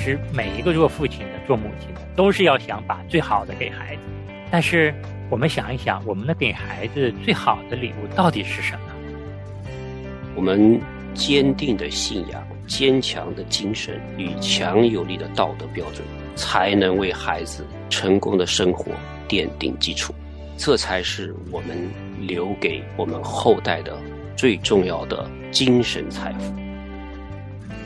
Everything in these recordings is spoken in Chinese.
实每一个做父亲的、做母亲的，都是要想把最好的给孩子。但是我们想一想，我们能给孩子最好的礼物到底是什么？我们坚定的信仰、坚强的精神与强有力的道德标准，才能为孩子成功的生活奠定基础。这才是我们留给我们后代的最重要的精神财富。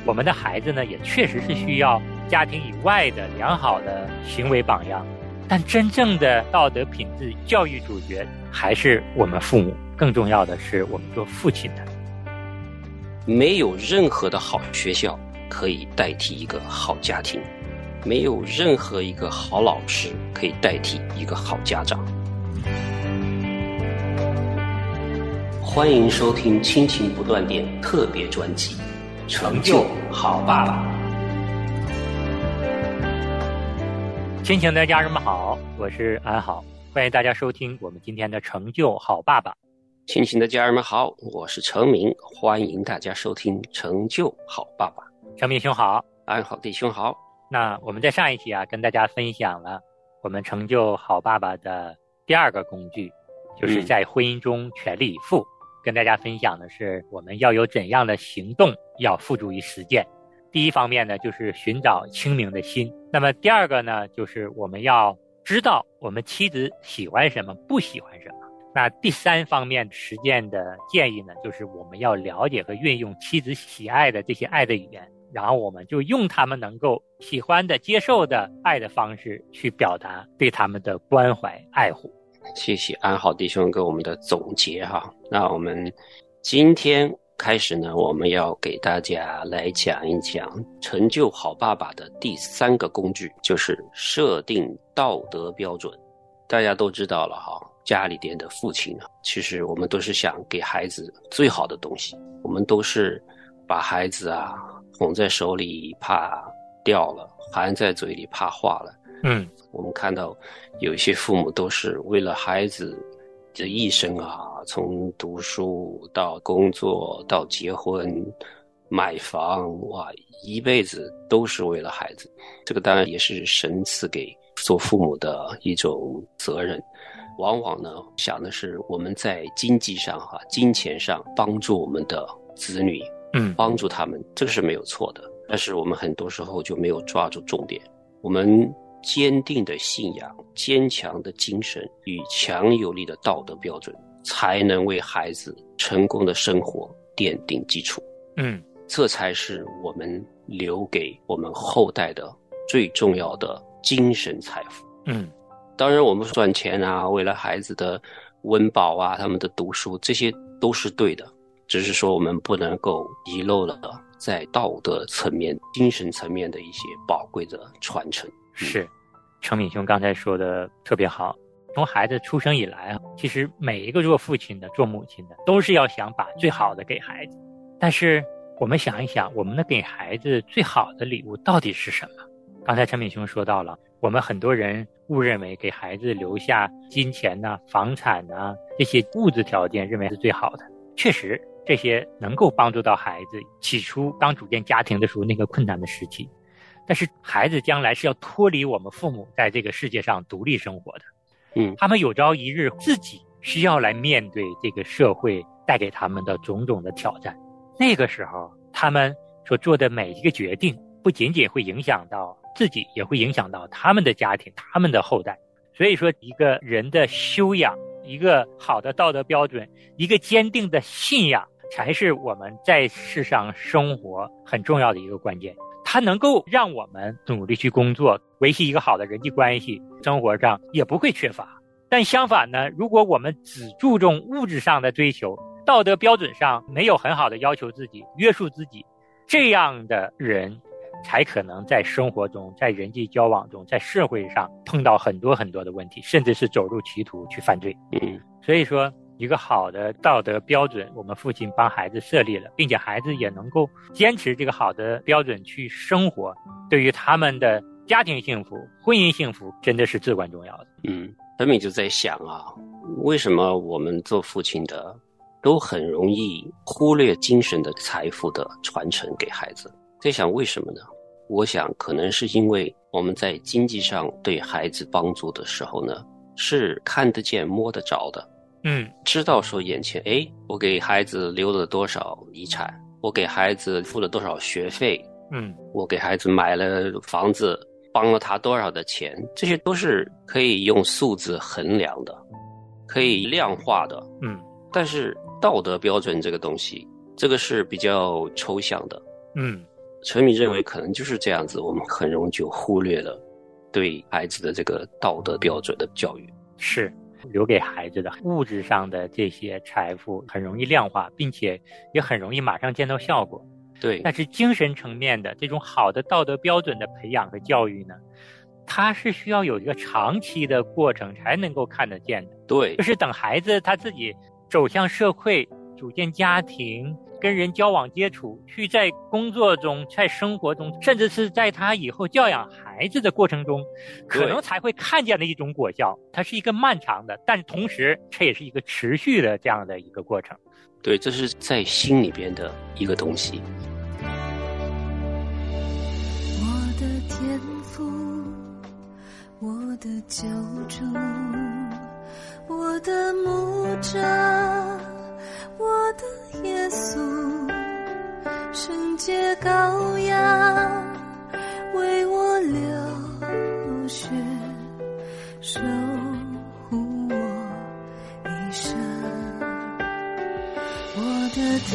我们的孩子呢，也确实是需要家庭以外的良好的行为榜样，但真正的道德品质教育主角还是我们父母。更重要的是，我们做父亲的。没有任何的好学校可以代替一个好家庭，没有任何一个好老师可以代替一个好家长。欢迎收听《亲情不断电》特别专辑，《成就好爸爸》。亲情的家人们好，我是安好，欢迎大家收听我们今天的《成就好爸爸》。亲情的家人们好，我是程明，欢迎大家收听《成就好爸爸》。程明兄好，安好弟兄好。那我们在上一期啊，跟大家分享了我们成就好爸爸的第二个工具，就是在婚姻中全力以赴。跟大家分享的是我们要有怎样的行动要付诸于实践。第一方面呢，就是寻找清明的心。那么第二个呢，就是我们要知道我们妻子喜欢什么，不喜欢什么。那第三方面实践的建议呢，就是我们要了解和运用妻子喜爱的这些爱的语言，然后我们就用他们能够喜欢的、接受的爱的方式去表达对他们的关怀爱护。谢谢安好弟兄给我们的总结哈。那我们今天开始呢，我们要给大家来讲一讲成就好爸爸的第三个工具，就是设定道德标准。大家都知道了哈。家里边的父亲呢，其实我们都是想给孩子最好的东西。我们都是把孩子啊捧在手里怕掉了，含在嘴里怕化了。嗯，我们看到有一些父母都是为了孩子的一生啊，从读书到工作到结婚、买房，哇，一辈子都是为了孩子。这个当然也是神赐给做父母的一种责任。往往呢，想的是我们在经济上哈，金钱上帮助我们的子女，嗯，帮助他们，这个是没有错的。但是我们很多时候就没有抓住重点。我们坚定的信仰、坚强的精神与强有力的道德标准，才能为孩子成功的生活奠定基础。嗯，这才是我们留给我们后代的最重要的精神财富。嗯。当然，我们赚钱啊，为了孩子的温饱啊，他们的读书，这些都是对的。只是说，我们不能够遗漏了在道德层面、精神层面的一些宝贵的传承。是，程敏兄刚才说的特别好。从孩子出生以来啊，其实每一个做父亲的、做母亲的，都是要想把最好的给孩子。但是，我们想一想，我们能给孩子最好的礼物到底是什么？刚才陈敏兄说到了，我们很多人误认为给孩子留下金钱呐、房产呐这些物质条件，认为是最好的。确实，这些能够帮助到孩子起初刚组建家庭的时候那个困难的时期。但是，孩子将来是要脱离我们父母，在这个世界上独立生活的。嗯，他们有朝一日自己需要来面对这个社会带给他们的种种的挑战。那个时候，他们所做的每一个决定，不仅仅会影响到。自己也会影响到他们的家庭、他们的后代，所以说，一个人的修养、一个好的道德标准、一个坚定的信仰，才是我们在世上生活很重要的一个关键。它能够让我们努力去工作，维系一个好的人际关系，生活上也不会缺乏。但相反呢，如果我们只注重物质上的追求，道德标准上没有很好的要求自己、约束自己，这样的人。才可能在生活中、在人际交往中、在社会上碰到很多很多的问题，甚至是走入歧途去犯罪。嗯，所以说，一个好的道德标准，我们父亲帮孩子设立了，并且孩子也能够坚持这个好的标准去生活，对于他们的家庭幸福、婚姻幸福，真的是至关重要的。嗯，他们就在想啊，为什么我们做父亲的都很容易忽略精神的财富的传承给孩子？在想为什么呢？我想可能是因为我们在经济上对孩子帮助的时候呢，是看得见摸得着的，嗯，知道说眼前，哎，我给孩子留了多少遗产，我给孩子付了多少学费，嗯，我给孩子买了房子，帮了他多少的钱，这些都是可以用数字衡量的，可以量化的，嗯，但是道德标准这个东西，这个是比较抽象的。嗯，陈敏认为可能就是这样子，我们很容易就忽略了对孩子的这个道德标准的教育。是留给孩子的物质上的这些财富很容易量化，并且也很容易马上见到效果。对，但是精神层面的这种好的道德标准的培养和教育呢，它是需要有一个长期的过程才能够看得见的。对就，是等孩子他自己走向社会，组建家庭，跟人交往接触，去在工作中、在生活中，甚至是在他以后教养孩子的过程中，可能才会看见的一种果效。它是一个漫长的，但同时它也是一个持续的这样的一个过程。对，这是在心里边的一个东西。我的天赋，我的救主，我的牧者，我的耶稣，圣洁羔羊，为我流血，守护我一生。我的天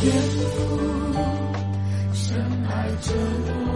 天赋深爱着我，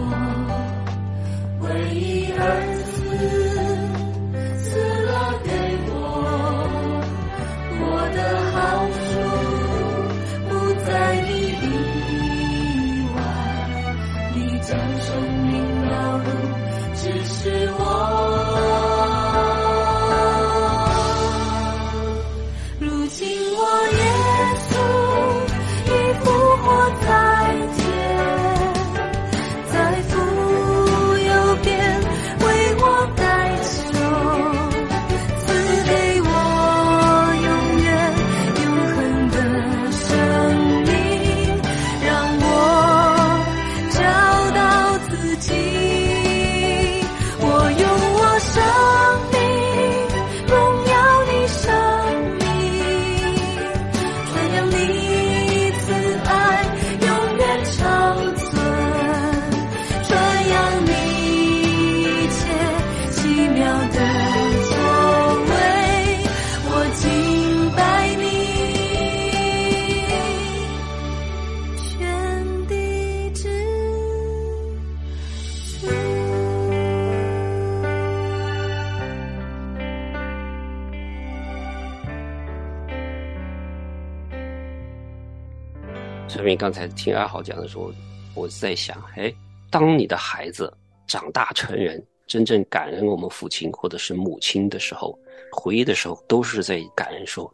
陈明刚才听阿豪讲的时候，我在想，哎，当你的孩子长大成人，真正感恩我们父亲或者是母亲的时候，回忆的时候，都是在感恩说，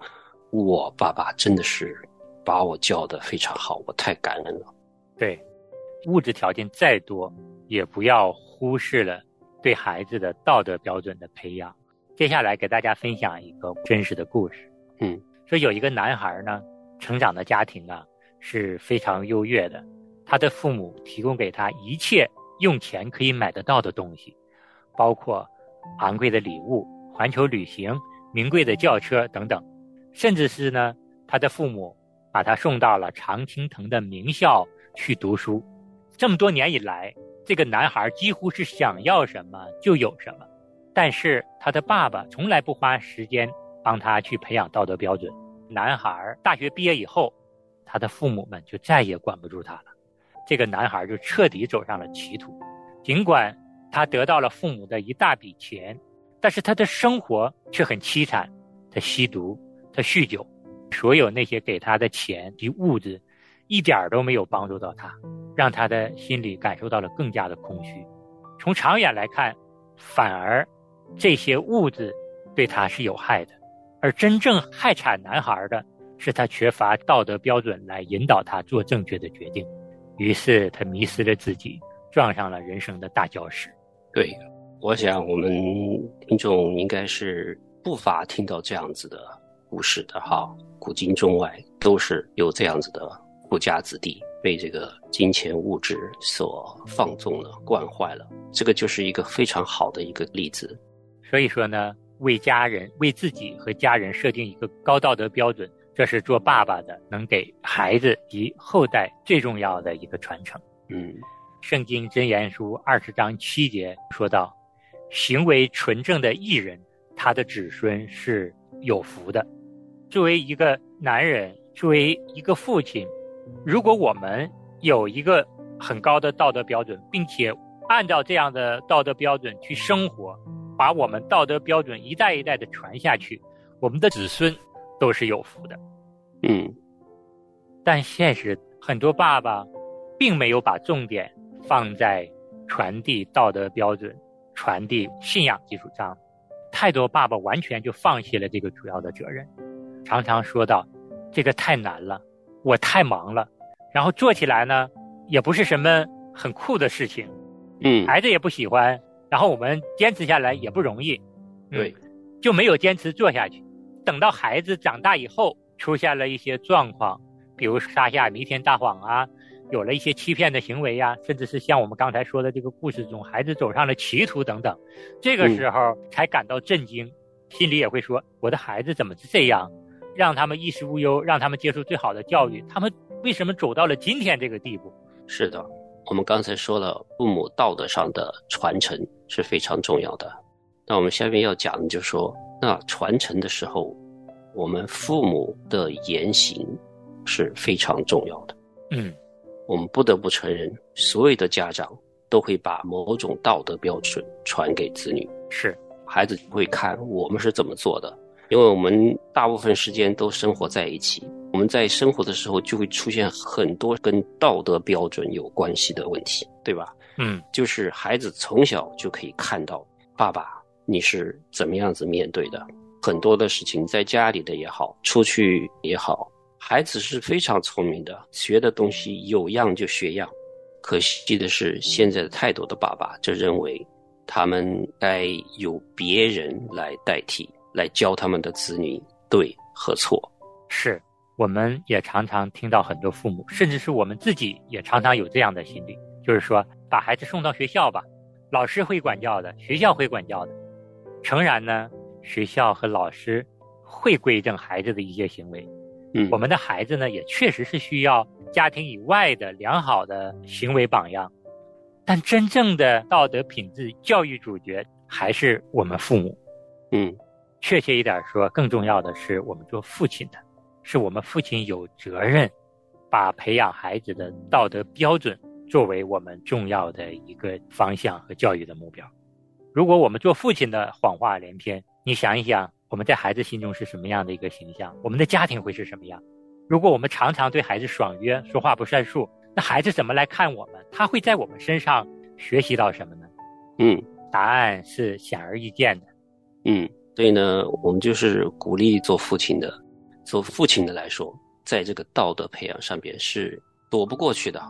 我爸爸真的是把我教的非常好，我太感恩了。对，物质条件再多，也不要忽视了对孩子的道德标准的培养。接下来给大家分享一个真实的故事。嗯，说有一个男孩呢，成长的家庭啊是非常优越的，他的父母提供给他一切用钱可以买得到的东西，包括昂贵的礼物、环球旅行、名贵的轿车等等，甚至是呢，他的父母把他送到了常青藤的名校去读书。这么多年以来，这个男孩几乎是想要什么就有什么，但是他的爸爸从来不花时间帮他去培养道德标准。男孩大学毕业以后，他的父母们就再也管不住他了，这个男孩就彻底走上了歧途。尽管他得到了父母的一大笔钱，但是他的生活却很凄惨。他吸毒，他酗酒，所有那些给他的钱及物质，一点都没有帮助到他。让他的心里感受到了更加的空虚。从长远来看，反而这些物质对他是有害的，而真正害惨男孩的是他缺乏道德标准来引导他做正确的决定。于是他迷失了自己，撞上了人生的大礁石。对，我想我们听众应该是不乏听到这样子的故事的哈，古今中外都是有这样子的富家子弟。被这个金钱物质所放纵了、惯坏了，这个就是一个非常好的一个例子。所以说呢，为家人、为自己和家人设定一个高道德标准，这是做爸爸的能给孩子及后代最重要的一个传承。嗯，圣经箴言书二十章七节说到：“行为纯正的艺人，他的子孙是有福的。”作为一个男人，作为一个父亲。如果我们有一个很高的道德标准，并且按照这样的道德标准去生活，把我们道德标准一代一代的传下去，我们的子孙都是有福的。嗯，但现实很多爸爸并没有把重点放在传递道德标准、传递信仰基础上，太多爸爸完全就放弃了这个主要的责任，常常说到这个太难了。我太忙了，然后做起来呢，也不是什么很酷的事情，嗯，孩子也不喜欢，然后我们坚持下来也不容易，对，就没有坚持做下去。等到孩子长大以后，出现了一些状况，比如撒下弥天大谎啊，有了一些欺骗的行为呀，甚至是像我们刚才说的这个故事中，孩子走上了歧途等等，这个时候才感到震惊，心里也会说：我的孩子怎么是这样？让他们衣食无忧，让他们接受最好的教育。他们为什么走到了今天这个地步？是的，我们刚才说了，父母道德上的传承是非常重要的。那我们下面要讲的就是说，那传承的时候，我们父母的言行是非常重要的。嗯，我们不得不承认，所有的家长都会把某种道德标准传给子女，是孩子会看我们是怎么做的。因为我们大部分时间都生活在一起，我们在生活的时候就会出现很多跟道德标准有关系的问题，对吧？嗯，就是孩子从小就可以看到爸爸你是怎么样子面对的，很多的事情在家里的也好，出去也好，孩子是非常聪明的，学的东西有样就学样。可惜的是，现在的太多的爸爸就认为他们该由别人来代替。来教他们的子女对和错，是，我们也常常听到很多父母，甚至是我们自己也常常有这样的心理，就是说，把孩子送到学校吧，老师会管教的，学校会管教的。诚然呢，学校和老师会规正孩子的一些行为，嗯，我们的孩子呢，也确实是需要家庭以外的良好的行为榜样，但真正的道德品质教育主角还是我们父母，嗯。确切一点说，更重要的是我们做父亲的，是我们父亲有责任，把培养孩子的道德标准作为我们重要的一个方向和教育的目标。如果我们做父亲的谎话连篇，你想一想，我们在孩子心中是什么样的一个形象？我们的家庭会是什么样？如果我们常常对孩子爽约，说话不算数，那孩子怎么来看我们？他会在我们身上学习到什么呢？嗯，答案是显而易见的。嗯。所以呢，我们就是鼓励做父亲的，做父亲的来说，在这个道德培养上边是躲不过去的。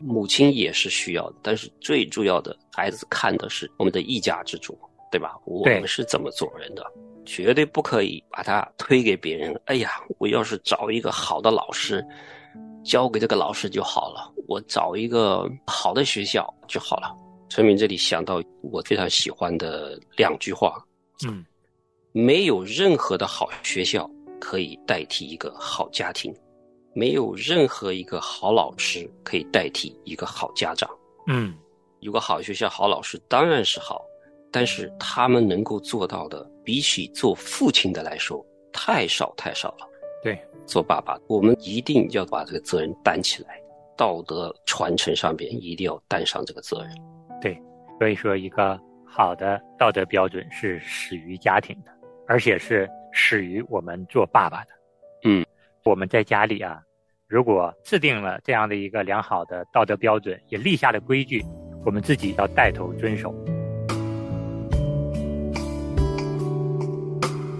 母亲也是需要的，但是最重要的，孩子看的是我们的一家之主，对吧？我们是怎么做人的，绝对不可以把它推给别人。哎呀，我要是找一个好的老师，交给这个老师就好了，我找一个好的学校就好了。陈明这里想到我非常喜欢的两句话：嗯，没有任何的好学校可以代替一个好家庭，没有任何一个好老师可以代替一个好家长。嗯，有个好学校、好老师当然是好，但是他们能够做到的，比起做父亲的来说，太少太少了。对，做爸爸，我们一定要把这个责任担起来，道德传承上边一定要担上这个责任。对，所以说一个好的道德标准是始于家庭的，而且是始于我们做爸爸的。嗯，我们在家里啊，如果制定了这样的一个良好的道德标准，也立下了规矩，我们自己要带头遵守。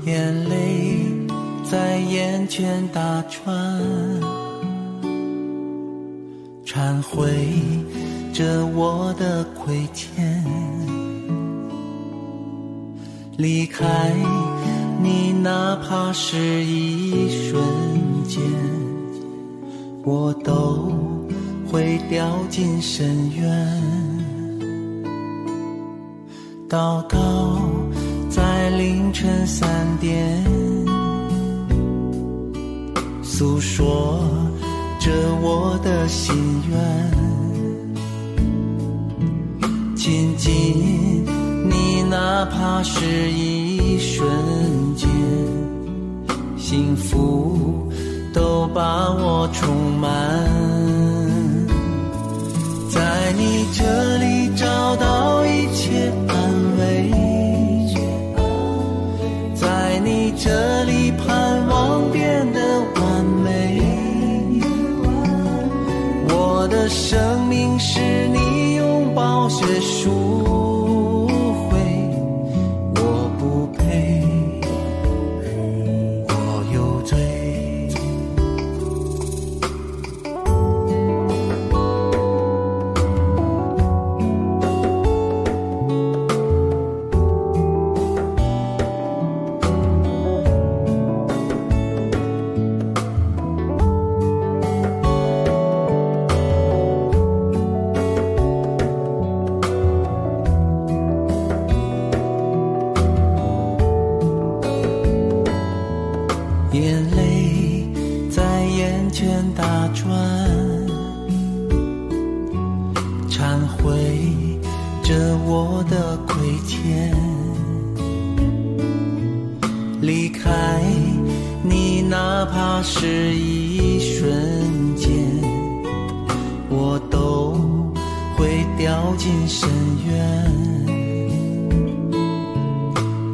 眼泪在眼前打转，忏悔着我的亏欠。离开你，哪怕是一瞬间，我都会掉进深渊。祷告在凌晨三点，诉说着我的心愿。亲近你，哪怕是一瞬间，幸福都把我充满。在你这里找到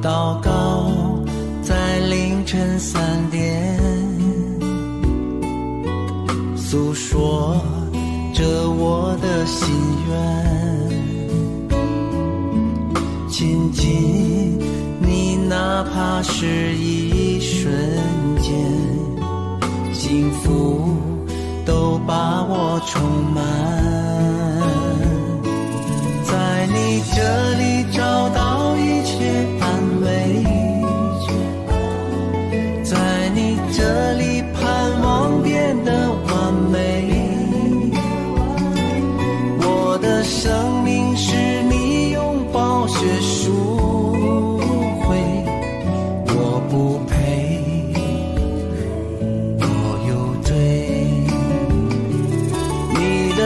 祷告在凌晨三点，诉说着我的心愿。亲近你，哪怕是一瞬间，幸福都把我充满。在你这里找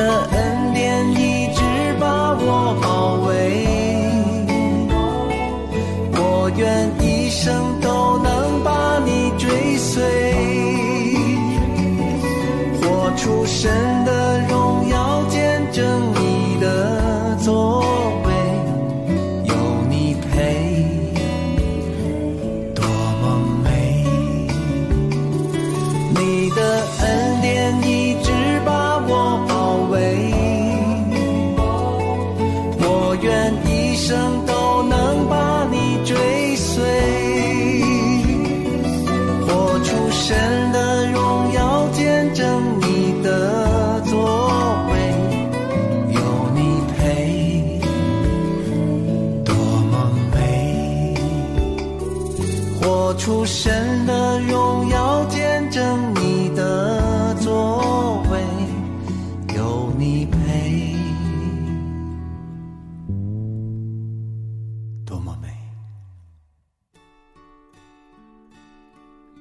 你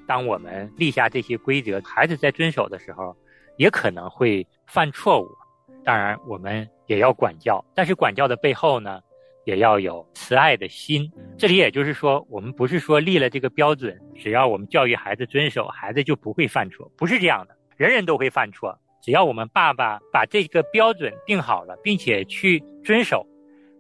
当我们立下这些规则，孩子在遵守的时候，也可能会犯错误。当然，我们也要管教，但是管教的背后呢，也要有慈爱的心。这里也就是说，我们不是说立了这个标准，只要我们教育孩子遵守，孩子就不会犯错，不是这样的，人人都会犯错。只要我们爸爸把这个标准定好了，并且去遵守，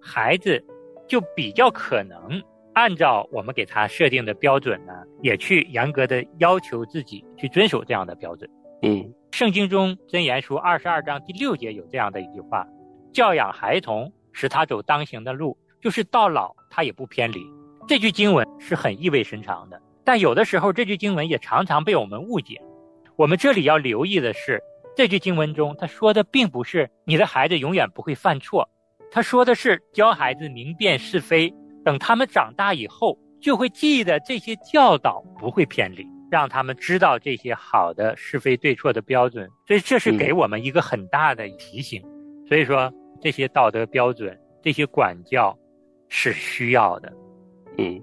孩子就比较可能按照我们给他设定的标准呢，也去严格的要求自己去遵守这样的标准。嗯圣经中箴言书二十二章第六节有这样的一句话：“教养孩童，使他走当行的路，就是到老他也不偏离。”这句经文是很意味深长的，但有的时候这句经文也常常被我们误解。我们这里要留意的是，这句经文中他说的并不是你的孩子永远不会犯错，他说的是教孩子明辨是非，等他们长大以后就会记得这些教导，不会偏离。让他们知道这些好的是非对错的标准，所以这是给我们一个很大的提醒。所以说，这些道德标准、这些管教是需要的。嗯，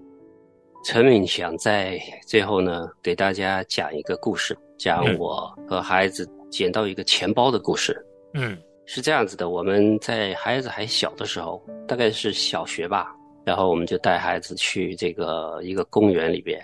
陈敏想在最后呢，给大家讲一个故事，讲嗯我和孩子捡到一个钱包的故事。嗯是这样子的，我们在孩子还小的时候，大概是小学吧，然后我们就带孩子去这个一个公园里边。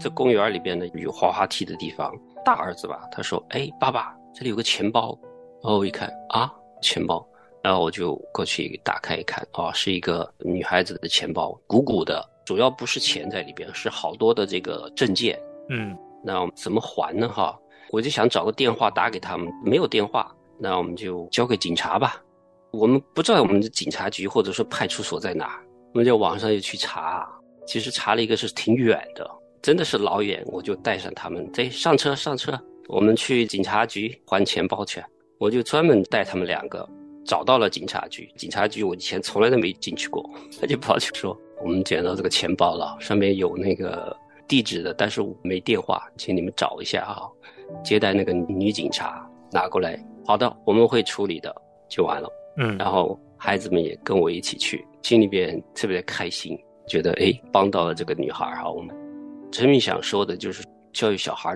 这公园里边呢有滑滑梯的地方，大儿子吧，他说：“哎，爸爸，这里有个钱包。”然后我一看啊，钱包，然后我就过去打开一看，哦，是一个女孩子的钱包，鼓鼓的，主要不是钱在里边，是好多的这个证件。嗯那我们怎么还呢？哈，我就想找个电话打给他们，没有电话，那我们就交给警察吧。我们不知道我们的警察局或者说派出所在哪，我们就网上又去查，其实查了一个是挺远的，真的是老远，我就带上他们，再上车上车，我们去警察局还钱包去。我就专门带他们两个找到了警察局，警察局我以前从来都没进去过，他就跑去说我们捡到这个钱包了，上面有那个地址的，但是我没电话，请你们找一下啊。接待那个女警察拿过来，好的，我们会处理的，就完了。嗯然后孩子们也跟我一起去，心里边特别开心，觉得诶帮到了这个女孩哈。我们陈明想说的就是教育小孩，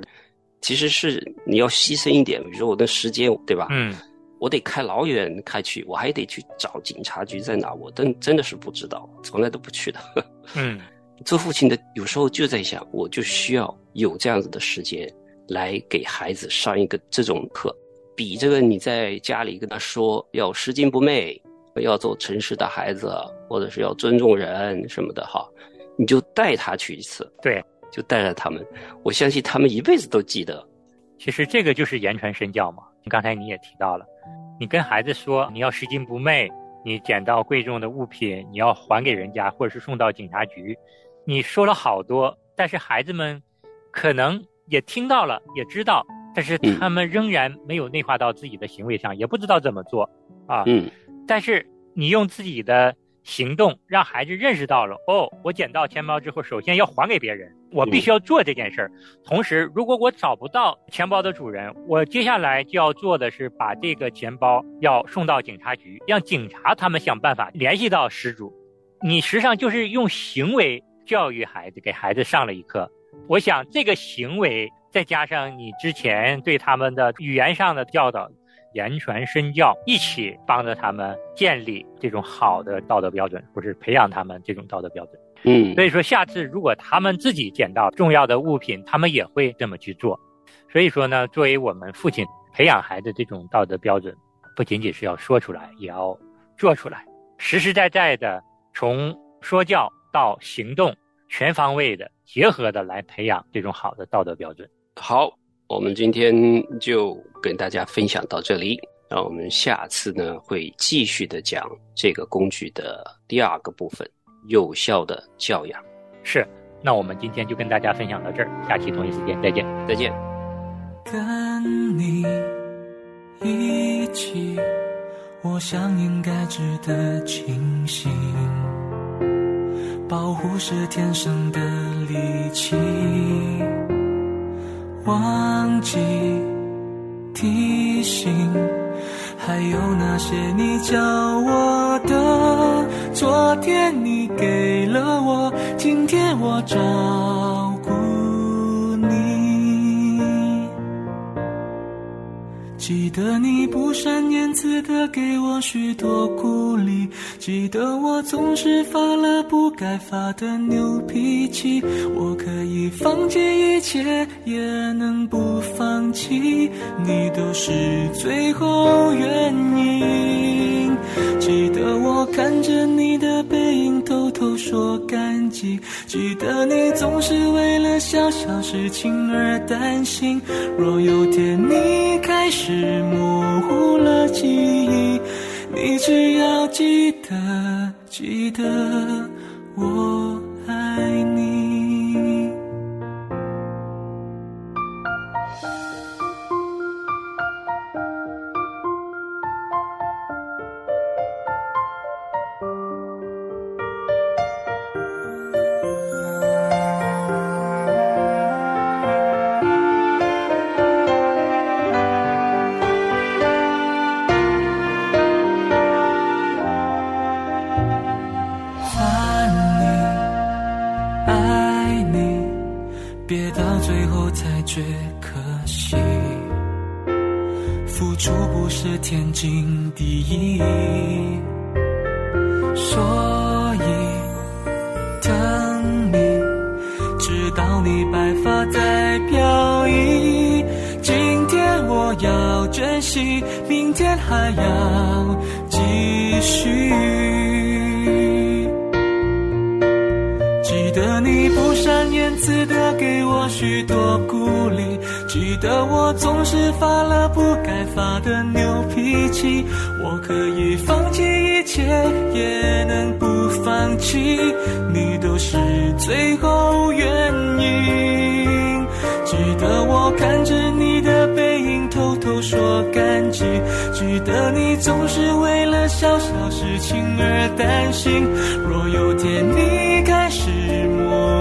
其实是你要牺牲一点，比如说我的时间，对吧？嗯我得开老远开去，我还得去找警察局在哪，我真真的是不知道，从来都不去的。嗯做父亲的有时候就在想，我就需要有这样子的时间来给孩子上一个这种课，比这个你在家里跟他说要拾金不昧，要做诚实的孩子，或者是要尊重人什么的哈，你就带他去一次，对，就带着他们，我相信他们一辈子都记得。其实这个就是言传身教嘛。刚才你也提到了，你跟孩子说你要拾金不昧，你捡到贵重的物品你要还给人家，或者是送到警察局，你说了好多，但是孩子们可能也听到了，也知道，但是嗯他们仍然没有内化到自己的行为上，也不知道怎么做啊。嗯但是你用自己的行动让孩子认识到了，哦，我捡到钱包之后，首先要还给别人，我必须要做这件事儿。同时，如果我找不到钱包的主人，我接下来就要做的是把这个钱包要送到警察局，让警察他们想办法联系到失主。你实际上就是用行为教育孩子，给孩子上了一课。我想这个行为再加上你之前对他们的语言上的教导，言传身教，一起帮着他们建立这种好的道德标准，或是培养他们这种道德标准。嗯所以说，下次如果他们自己捡到重要的物品，他们也会这么去做。所以说呢，作为我们父亲培养孩子这种道德标准，不仅仅是要说出来，也要做出来，实实在在的从说教到行动，全方位的结合的来培养这种好的道德标准。好，我们今天就跟大家分享到这里。那我们下次呢会继续的讲这个工具的第二个部分——有效的教养。是，那我们今天就跟大家分享到这儿，下期同一时间再见。再见。跟你一起，我想应该值得庆幸。保护是天生的利器，忘记提醒，还有那些你教我的，昨天你给了我，今天我找记得你不善言辞的给我许多鼓励，记得我总是发了不该发的牛脾气。我可以放弃一切，也能不放弃，你都是最后原因。记得我看着你的背影，偷偷说感激。记得你总是为了小小事情而担心。若有天你开始模糊了记忆，你只要记得，记得我爱你。最后才觉可惜。付出不是天经地义，所以等你，直到你白发在飘逸。今天我要珍惜，明天还要继续。不善言辞的给我许多鼓励，记得我总是发了不该发的牛脾气。我可以放弃一切，也能不放弃，你都是最后原因。记得我看着你的背影，偷偷说感激。记得你总是为了小小事情而担心。若有天你开始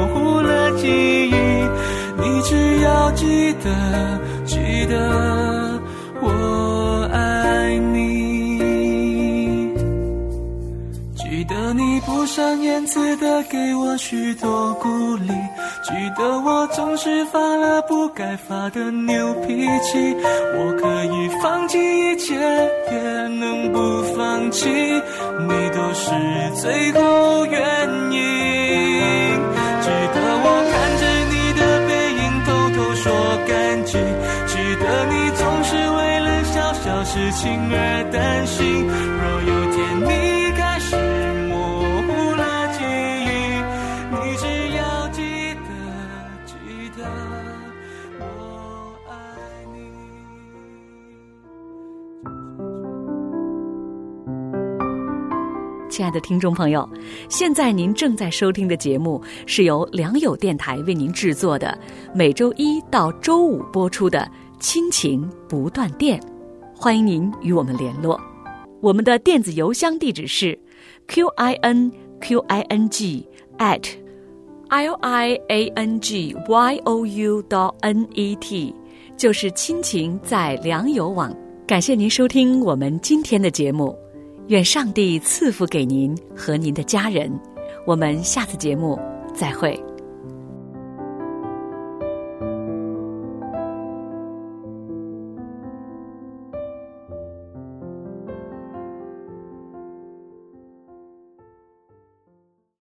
糊了记忆，你只要记得，记得我爱你。记得你不善言辞的给我许多鼓励，记得我总是发了不该发的牛脾气。我可以放弃一切，也能不放弃，你都是最后原因。事情而担心。若有天你开始模糊了记忆，你只要记得，记得我爱你。亲爱的听众朋友，现在您正在收听的节目是由良友电台为您制作的，每周一到周五播出的《亲情不断电》，欢迎您与我们联络。我们的电子邮箱地址是 q i n q i n g at l i a n g y o u dot n e t，就是亲情在良友网。感谢您收听我们今天的节目。愿上帝赐福给您和您的家人。我们下次节目再会。